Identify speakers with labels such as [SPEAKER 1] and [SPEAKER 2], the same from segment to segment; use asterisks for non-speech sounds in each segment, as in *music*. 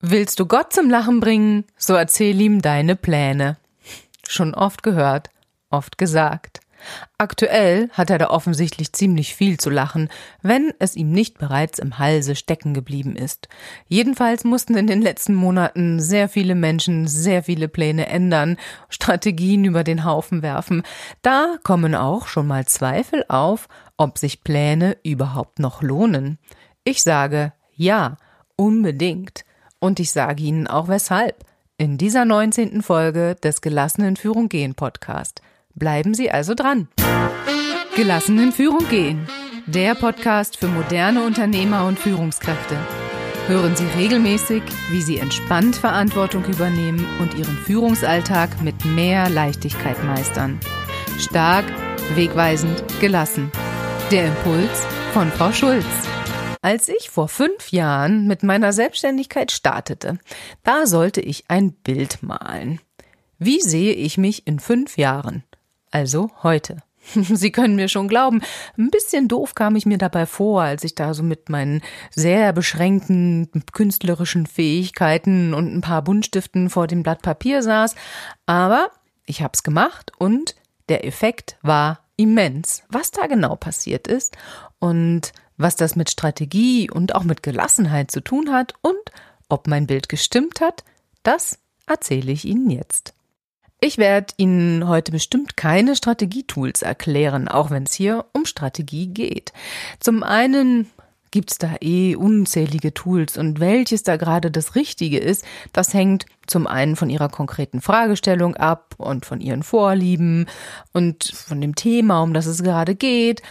[SPEAKER 1] Willst du Gott zum Lachen bringen, so erzähl ihm deine Pläne. Schon oft gehört, oft gesagt. Aktuell hat er da offensichtlich ziemlich viel zu lachen, wenn es ihm nicht bereits im Halse stecken geblieben ist. Jedenfalls mussten in den letzten Monaten sehr viele Menschen sehr viele Pläne ändern, Strategien über den Haufen werfen. Da kommen auch schon mal Zweifel auf, ob sich Pläne überhaupt noch lohnen. Ich sage ja, unbedingt. Und ich sage Ihnen auch weshalb. In dieser 19. Folge des Gelassenen Führung gehen Podcast. Bleiben Sie also dran. Gelassenen Führung gehen. Der Podcast für moderne Unternehmer und Führungskräfte. Hören Sie regelmäßig, wie Sie entspannt Verantwortung übernehmen und Ihren Führungsalltag mit mehr Leichtigkeit meistern. Stark, wegweisend, gelassen. Der Impuls von Frau Schulz. Als ich vor fünf Jahren mit meiner Selbstständigkeit startete, da sollte ich ein Bild malen. Wie sehe ich mich in fünf Jahren? Also heute. *laughs* Sie können mir schon glauben, ein bisschen doof kam ich mir dabei vor, als ich da so mit meinen sehr beschränkten künstlerischen Fähigkeiten und ein paar Buntstiften vor dem Blatt Papier saß, aber ich hab's gemacht und der Effekt war immens. Was da genau passiert ist und was das mit Strategie und auch mit Gelassenheit zu tun hat und ob mein Bild gestimmt hat, das erzähle ich Ihnen jetzt. Ich werde Ihnen heute bestimmt keine Strategietools erklären, auch wenn es hier um Strategie geht. Zum einen gibt's da eh unzählige Tools und welches da gerade das Richtige ist, das hängt zum einen von Ihrer konkreten Fragestellung ab und von Ihren Vorlieben und von dem Thema, um das es gerade geht.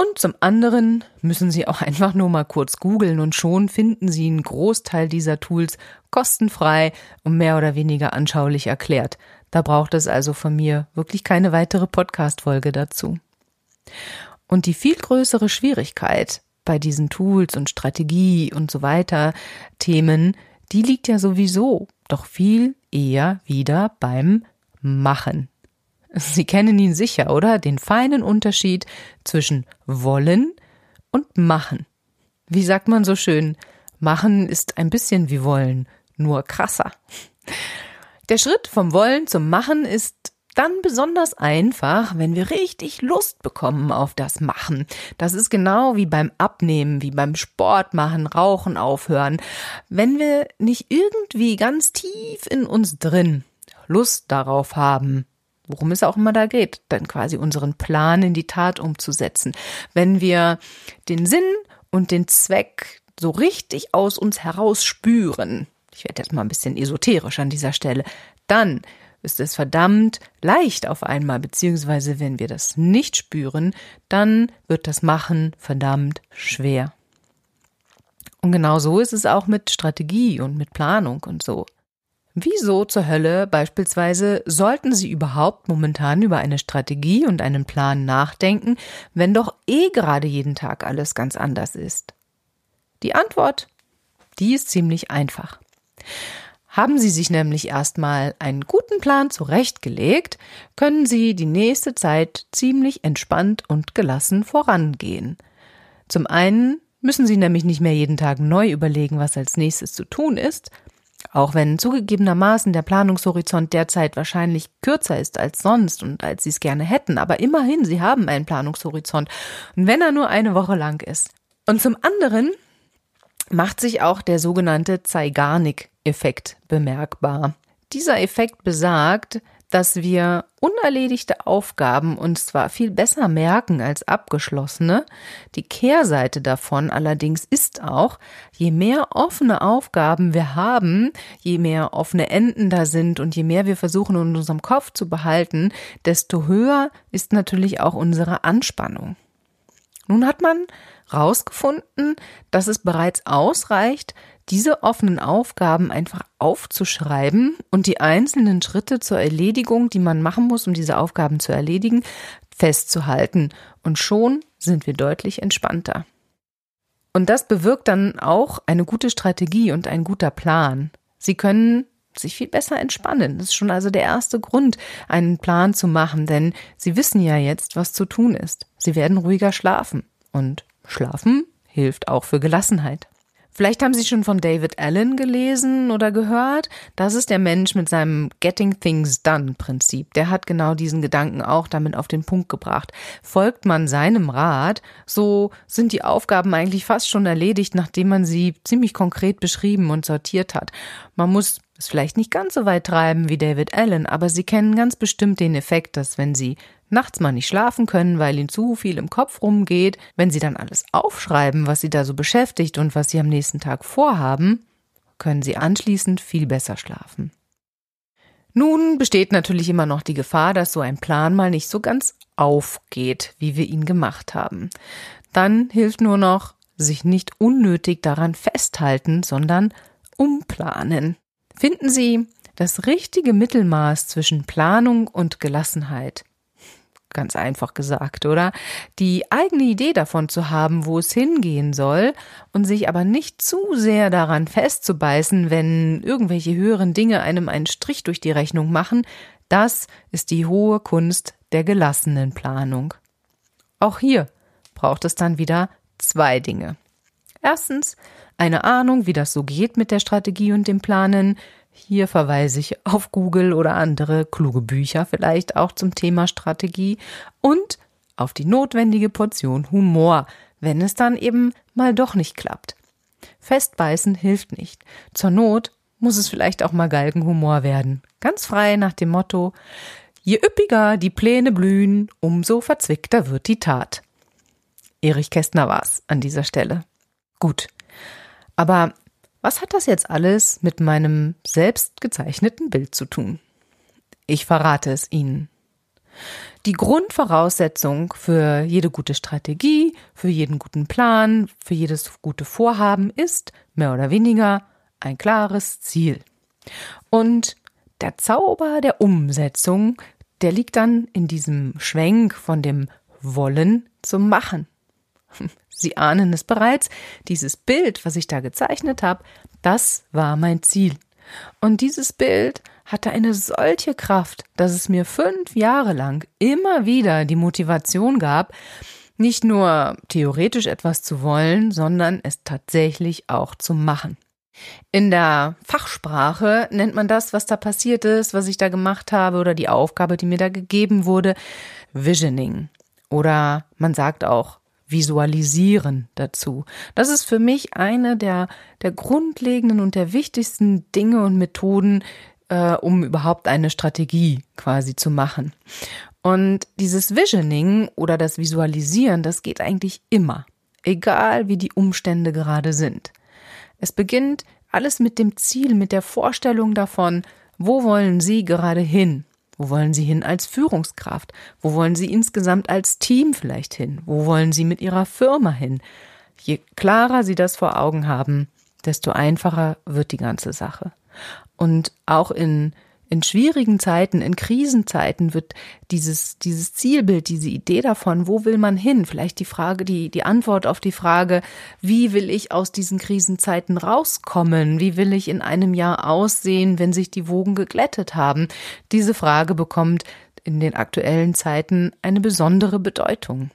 [SPEAKER 1] Und zum anderen müssen Sie auch einfach nur mal kurz googeln und schon finden Sie einen Großteil dieser Tools kostenfrei und mehr oder weniger anschaulich erklärt. Da braucht es also von mir wirklich keine weitere Podcast-Folge dazu. Und die viel größere Schwierigkeit bei diesen Tools und Strategie und so weiter Themen, die liegt ja sowieso doch viel eher wieder beim Machen. Sie kennen ihn sicher, oder? Den feinen Unterschied zwischen wollen und machen. Wie sagt man so schön? Machen ist ein bisschen wie wollen, nur krasser. Der Schritt vom Wollen zum Machen ist dann besonders einfach, wenn wir richtig Lust bekommen auf das Machen. Das ist genau wie beim Abnehmen, wie beim Sport machen, Rauchen aufhören. Wenn wir nicht irgendwie ganz tief in uns drin Lust darauf haben, worum es auch immer da geht, dann quasi unseren Plan in die Tat umzusetzen. Wenn wir den Sinn und den Zweck so richtig aus uns heraus spüren, ich werde jetzt mal ein bisschen esoterisch an dieser Stelle, dann ist es verdammt leicht auf einmal, beziehungsweise wenn wir das nicht spüren, dann wird das Machen verdammt schwer. Und genau so ist es auch mit Strategie und mit Planung und so. Wieso zur Hölle beispielsweise sollten Sie überhaupt momentan über eine Strategie und einen Plan nachdenken, wenn doch eh gerade jeden Tag alles ganz anders ist? Die Antwort, die ist ziemlich einfach. Haben Sie sich nämlich erstmal einen guten Plan zurechtgelegt, können Sie die nächste Zeit ziemlich entspannt und gelassen vorangehen. Zum einen müssen Sie nämlich nicht mehr jeden Tag neu überlegen, was als nächstes zu tun ist, auch wenn zugegebenermaßen der Planungshorizont derzeit wahrscheinlich kürzer ist als sonst und als Sie es gerne hätten, aber immerhin, Sie haben einen Planungshorizont. Und wenn er nur eine Woche lang ist. Und zum anderen macht sich auch der sogenannte Zeigarnik-Effekt bemerkbar. Dieser Effekt besagt, dass wir unerledigte Aufgaben uns zwar viel besser merken als abgeschlossene, die Kehrseite davon allerdings ist auch, je mehr offene Aufgaben wir haben, je mehr offene Enden da sind und je mehr wir versuchen in unserem Kopf zu behalten, desto höher ist natürlich auch unsere Anspannung. Nun hat man rausgefunden, dass es bereits ausreicht, diese offenen Aufgaben einfach aufzuschreiben und die einzelnen Schritte zur Erledigung, die man machen muss, um diese Aufgaben zu erledigen, festzuhalten. Und schon sind wir deutlich entspannter. Und das bewirkt dann auch eine gute Strategie und ein guter Plan. Sie können sich viel besser entspannen. Das ist schon also der erste Grund, einen Plan zu machen, denn Sie wissen ja jetzt, was zu tun ist. Sie werden ruhiger schlafen. Und schlafen hilft auch für Gelassenheit. Vielleicht haben Sie schon von David Allen gelesen oder gehört. Das ist der Mensch mit seinem Getting Things Done Prinzip. Der hat genau diesen Gedanken auch damit auf den Punkt gebracht. Folgt man seinem Rat, so sind die Aufgaben eigentlich fast schon erledigt, nachdem man sie ziemlich konkret beschrieben und sortiert hat. Man muss es vielleicht nicht ganz so weit treiben wie David Allen, aber Sie kennen ganz bestimmt den Effekt, dass wenn Sie nachts mal nicht schlafen können, weil ihnen zu viel im Kopf rumgeht, wenn sie dann alles aufschreiben, was sie da so beschäftigt und was sie am nächsten Tag vorhaben, können sie anschließend viel besser schlafen. Nun besteht natürlich immer noch die Gefahr, dass so ein Plan mal nicht so ganz aufgeht, wie wir ihn gemacht haben. Dann hilft nur noch, sich nicht unnötig daran festhalten, sondern umplanen. Finden Sie das richtige Mittelmaß zwischen Planung und Gelassenheit. Ganz einfach gesagt, oder? Die eigene Idee davon zu haben, wo es hingehen soll und sich aber nicht zu sehr daran festzubeißen, wenn irgendwelche höheren Dinge einem einen Strich durch die Rechnung machen, das ist die hohe Kunst der gelassenen Planung. Auch hier braucht es dann wieder zwei Dinge. Erstens eine Ahnung, wie das so geht mit der Strategie und dem Planen, hier verweise ich auf Google oder andere kluge Bücher vielleicht auch zum Thema Strategie und auf die notwendige Portion Humor, wenn es dann eben mal doch nicht klappt. Festbeißen hilft nicht. Zur Not muss es vielleicht auch mal Galgenhumor werden. Ganz frei nach dem Motto, je üppiger die Pläne blühen, umso verzwickter wird die Tat. Erich Kästner war's an dieser Stelle. Gut. Aber was hat das jetzt alles mit meinem selbst gezeichneten Bild zu tun? Ich verrate es Ihnen. Die Grundvoraussetzung für jede gute Strategie, für jeden guten Plan, für jedes gute Vorhaben ist mehr oder weniger ein klares Ziel. Und der Zauber der Umsetzung, der liegt dann in diesem Schwenk von dem Wollen zum Machen. Sie ahnen es bereits, dieses Bild, was ich da gezeichnet habe, das war mein Ziel. Und dieses Bild hatte eine solche Kraft, dass es mir fünf Jahre lang immer wieder die Motivation gab, nicht nur theoretisch etwas zu wollen, sondern es tatsächlich auch zu machen. In der Fachsprache nennt man das, was da passiert ist, was ich da gemacht habe oder die Aufgabe, die mir da gegeben wurde, Visioning. Oder man sagt auch Visualisieren dazu. Das ist für mich eine der, der grundlegenden und der wichtigsten Dinge und Methoden, äh, um überhaupt eine Strategie quasi zu machen. Und dieses Visioning oder das Visualisieren, das geht eigentlich immer, egal wie die Umstände gerade sind. Es beginnt alles mit dem Ziel, mit der Vorstellung davon, wo wollen Sie gerade hin? Wo wollen Sie hin als Führungskraft? Wo wollen Sie insgesamt als Team vielleicht hin? Wo wollen Sie mit Ihrer Firma hin? Je klarer Sie das vor Augen haben, desto einfacher wird die ganze Sache. Und auch in in schwierigen Zeiten, in Krisenzeiten wird dieses, dieses Zielbild, diese Idee davon, wo will man hin? Vielleicht die Frage, die, die Antwort auf die Frage, wie will ich aus diesen Krisenzeiten rauskommen? Wie will ich in einem Jahr aussehen, wenn sich die Wogen geglättet haben? Diese Frage bekommt in den aktuellen Zeiten eine besondere Bedeutung.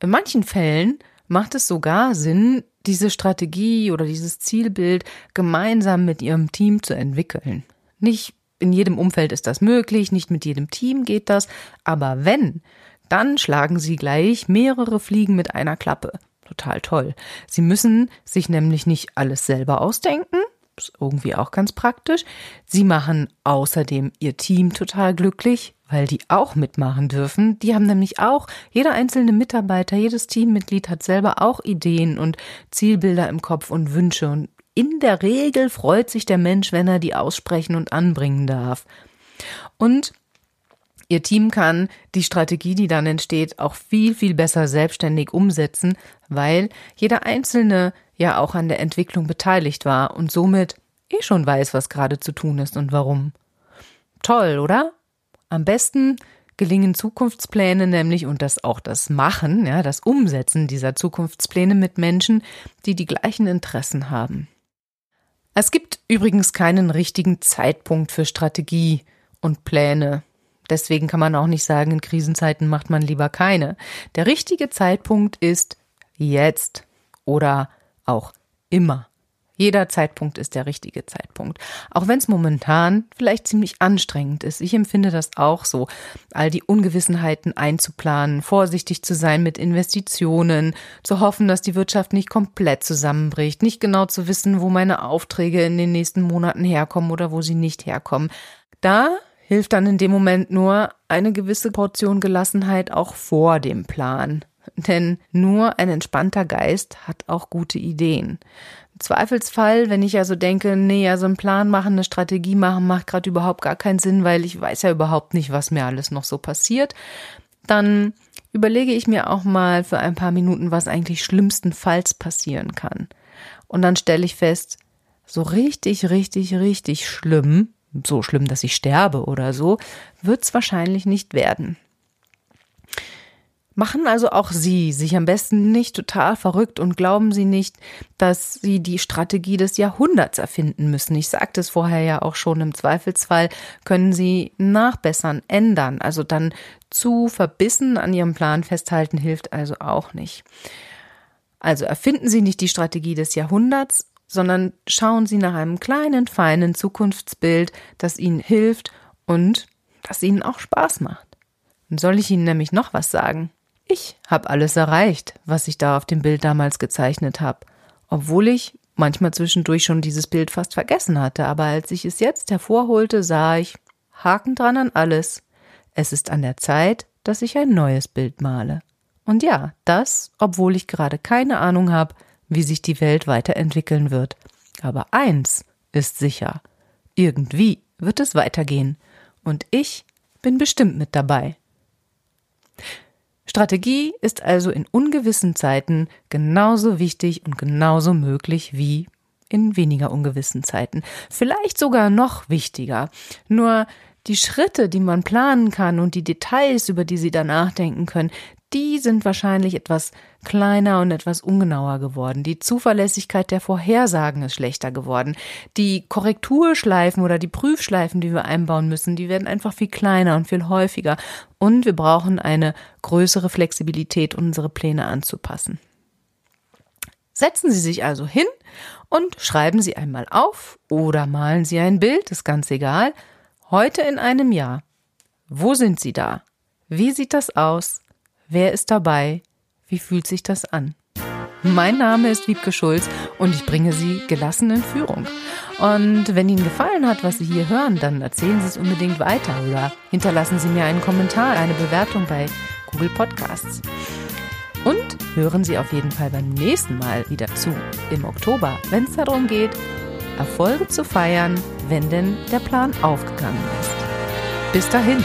[SPEAKER 1] In manchen Fällen macht es sogar Sinn, diese Strategie oder dieses Zielbild gemeinsam mit ihrem Team zu entwickeln. Nicht in jedem Umfeld ist das möglich, nicht mit jedem Team geht das, aber wenn, dann schlagen sie gleich mehrere Fliegen mit einer Klappe. Total toll. Sie müssen sich nämlich nicht alles selber ausdenken, ist irgendwie auch ganz praktisch. Sie machen außerdem ihr Team total glücklich, weil die auch mitmachen dürfen. Die haben nämlich auch, jeder einzelne Mitarbeiter, jedes Teammitglied hat selber auch Ideen und Zielbilder im Kopf und Wünsche. Und in der Regel freut sich der Mensch, wenn er die aussprechen und anbringen darf. Und Ihr Team kann die Strategie, die dann entsteht, auch viel, viel besser selbstständig umsetzen, weil jeder Einzelne ja auch an der Entwicklung beteiligt war und somit eh schon weiß, was gerade zu tun ist und warum. Toll, oder? Am besten gelingen Zukunftspläne nämlich und das auch das Machen, ja, das Umsetzen dieser Zukunftspläne mit Menschen, die die gleichen Interessen haben. Es gibt übrigens keinen richtigen Zeitpunkt für Strategie und Pläne. Deswegen kann man auch nicht sagen, in Krisenzeiten macht man lieber keine. Der richtige Zeitpunkt ist jetzt oder auch immer. Jeder Zeitpunkt ist der richtige Zeitpunkt. Auch wenn es momentan vielleicht ziemlich anstrengend ist. Ich empfinde das auch so. All die Ungewissenheiten einzuplanen, vorsichtig zu sein mit Investitionen, zu hoffen, dass die Wirtschaft nicht komplett zusammenbricht, nicht genau zu wissen, wo meine Aufträge in den nächsten Monaten herkommen oder wo sie nicht herkommen. Da hilft dann in dem Moment nur eine gewisse Portion Gelassenheit auch vor dem Plan. Denn nur ein entspannter Geist hat auch gute Ideen. Zweifelsfall, wenn ich also denke, nee, ja, so einen Plan machen, eine Strategie machen, macht gerade überhaupt gar keinen Sinn, weil ich weiß ja überhaupt nicht, was mir alles noch so passiert, dann überlege ich mir auch mal für ein paar Minuten, was eigentlich schlimmstenfalls passieren kann. Und dann stelle ich fest, so richtig, richtig, richtig schlimm, so schlimm, dass ich sterbe oder so, wird es wahrscheinlich nicht werden. Machen also auch Sie sich am besten nicht total verrückt und glauben Sie nicht, dass Sie die Strategie des Jahrhunderts erfinden müssen. Ich sagte es vorher ja auch schon, im Zweifelsfall können Sie nachbessern, ändern. Also dann zu verbissen an Ihrem Plan festhalten hilft also auch nicht. Also erfinden Sie nicht die Strategie des Jahrhunderts, sondern schauen Sie nach einem kleinen, feinen Zukunftsbild, das Ihnen hilft und das Ihnen auch Spaß macht. Soll ich Ihnen nämlich noch was sagen? Ich habe alles erreicht, was ich da auf dem Bild damals gezeichnet habe, obwohl ich manchmal zwischendurch schon dieses Bild fast vergessen hatte, aber als ich es jetzt hervorholte, sah ich Haken dran an alles. Es ist an der Zeit, dass ich ein neues Bild male. Und ja, das, obwohl ich gerade keine Ahnung habe, wie sich die Welt weiterentwickeln wird. Aber eins ist sicher. Irgendwie wird es weitergehen. Und ich bin bestimmt mit dabei. Strategie ist also in ungewissen Zeiten genauso wichtig und genauso möglich wie in weniger ungewissen Zeiten. Vielleicht sogar noch wichtiger. Nur die Schritte, die man planen kann und die Details, über die Sie da nachdenken können, die sind wahrscheinlich etwas kleiner und etwas ungenauer geworden. Die Zuverlässigkeit der Vorhersagen ist schlechter geworden. Die Korrekturschleifen oder die Prüfschleifen, die wir einbauen müssen, die werden einfach viel kleiner und viel häufiger. Und wir brauchen eine größere Flexibilität, unsere Pläne anzupassen. Setzen Sie sich also hin und schreiben Sie einmal auf oder malen Sie ein Bild, ist ganz egal. Heute in einem Jahr. Wo sind Sie da? Wie sieht das aus? Wer ist dabei? Wie fühlt sich das an? Mein Name ist Wiebke Schulz und ich bringe Sie gelassen in Führung. Und wenn Ihnen gefallen hat, was Sie hier hören, dann erzählen Sie es unbedingt weiter oder hinterlassen Sie mir einen Kommentar, eine Bewertung bei Google Podcasts. Und hören Sie auf jeden Fall beim nächsten Mal wieder zu, im Oktober, wenn es darum geht, Erfolge zu feiern, wenn denn der Plan aufgegangen ist. Bis dahin.